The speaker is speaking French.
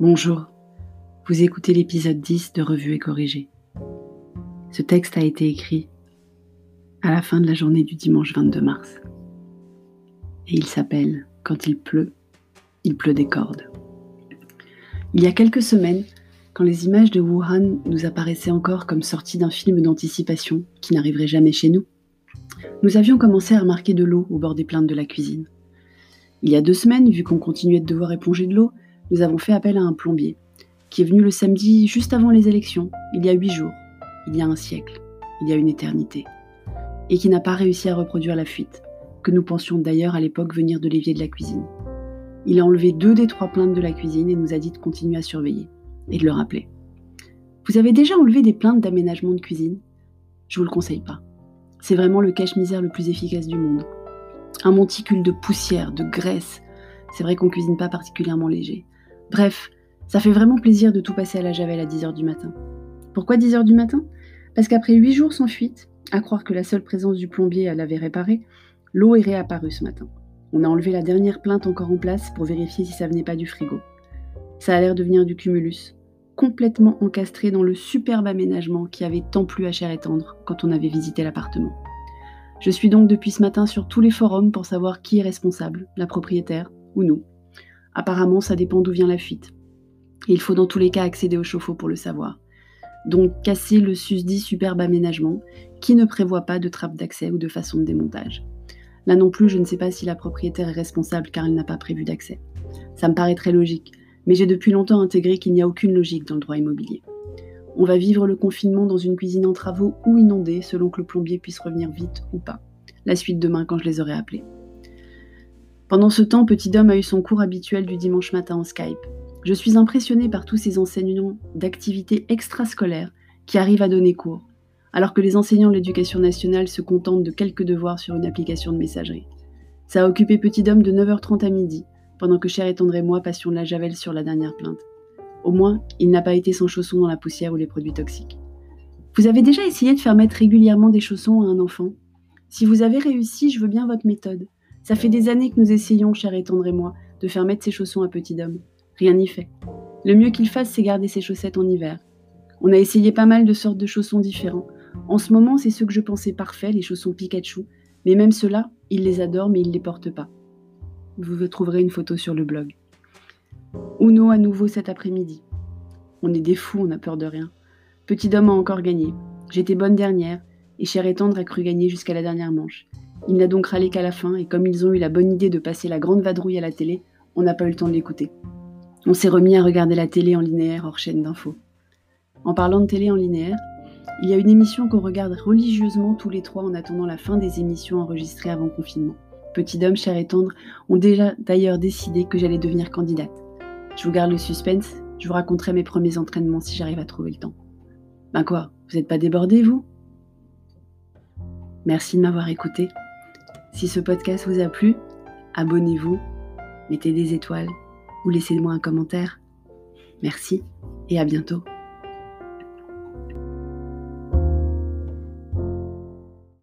Bonjour, vous écoutez l'épisode 10 de Revue et Corrigé. Ce texte a été écrit à la fin de la journée du dimanche 22 mars. Et il s'appelle Quand il pleut, il pleut des cordes. Il y a quelques semaines, quand les images de Wuhan nous apparaissaient encore comme sorties d'un film d'anticipation qui n'arriverait jamais chez nous, nous avions commencé à remarquer de l'eau au bord des plaintes de la cuisine. Il y a deux semaines, vu qu'on continuait de devoir éponger de l'eau, nous avons fait appel à un plombier, qui est venu le samedi juste avant les élections, il y a huit jours, il y a un siècle, il y a une éternité, et qui n'a pas réussi à reproduire la fuite, que nous pensions d'ailleurs à l'époque venir de l'évier de la cuisine. Il a enlevé deux des trois plaintes de la cuisine et nous a dit de continuer à surveiller, et de le rappeler. Vous avez déjà enlevé des plaintes d'aménagement de cuisine? Je vous le conseille pas. C'est vraiment le cache-misère le plus efficace du monde. Un monticule de poussière, de graisse. C'est vrai qu'on cuisine pas particulièrement léger. Bref, ça fait vraiment plaisir de tout passer à la javel à 10h du matin. Pourquoi 10h du matin? Parce qu'après 8 jours sans fuite, à croire que la seule présence du plombier l'avait réparé, l'eau est réapparue ce matin. On a enlevé la dernière plainte encore en place pour vérifier si ça venait pas du frigo. Ça a l'air de venir du cumulus, complètement encastré dans le superbe aménagement qui avait tant plu à chair et tendre quand on avait visité l'appartement. Je suis donc depuis ce matin sur tous les forums pour savoir qui est responsable, la propriétaire ou nous. Apparemment, ça dépend d'où vient la fuite. Il faut dans tous les cas accéder au chauffe-eau pour le savoir. Donc casser le susdit superbe aménagement qui ne prévoit pas de trappe d'accès ou de façon de démontage. Là non plus, je ne sais pas si la propriétaire est responsable car elle n'a pas prévu d'accès. Ça me paraît très logique, mais j'ai depuis longtemps intégré qu'il n'y a aucune logique dans le droit immobilier. On va vivre le confinement dans une cuisine en travaux ou inondée selon que le plombier puisse revenir vite ou pas. La suite demain quand je les aurai appelés. Pendant ce temps, Petit Dom a eu son cours habituel du dimanche matin en Skype. Je suis impressionnée par tous ces enseignants d'activités extrascolaires qui arrivent à donner cours, alors que les enseignants de l'éducation nationale se contentent de quelques devoirs sur une application de messagerie. Ça a occupé Petit Dom de 9h30 à midi, pendant que Cher et Tendre et moi passions de la javel sur la dernière plainte. Au moins, il n'a pas été sans chaussons dans la poussière ou les produits toxiques. Vous avez déjà essayé de faire mettre régulièrement des chaussons à un enfant? Si vous avez réussi, je veux bien votre méthode. Ça fait des années que nous essayons, cher et tendre et moi, de faire mettre ses chaussons à petit homme. Rien n'y fait. Le mieux qu'il fasse, c'est garder ses chaussettes en hiver. On a essayé pas mal de sortes de chaussons différents. En ce moment, c'est ceux que je pensais parfaits, les chaussons Pikachu. Mais même ceux-là, il les adore, mais il les porte pas. Vous trouverez une photo sur le blog. Uno à nouveau cet après-midi. On est des fous, on a peur de rien. Petit homme a encore gagné. J'étais bonne dernière, et Cher et Tendre a cru gagner jusqu'à la dernière manche. Il n'a donc râlé qu'à la fin, et comme ils ont eu la bonne idée de passer la grande vadrouille à la télé, on n'a pas eu le temps de l'écouter. On s'est remis à regarder la télé en linéaire hors chaîne d'infos. En parlant de télé en linéaire, il y a une émission qu'on regarde religieusement tous les trois en attendant la fin des émissions enregistrées avant confinement. Petit homme, cher et tendre ont déjà d'ailleurs décidé que j'allais devenir candidate. Je vous garde le suspense, je vous raconterai mes premiers entraînements si j'arrive à trouver le temps. Ben quoi, vous n'êtes pas débordé, vous? Merci de m'avoir écouté. Si ce podcast vous a plu, abonnez-vous, mettez des étoiles ou laissez-moi un commentaire. Merci et à bientôt.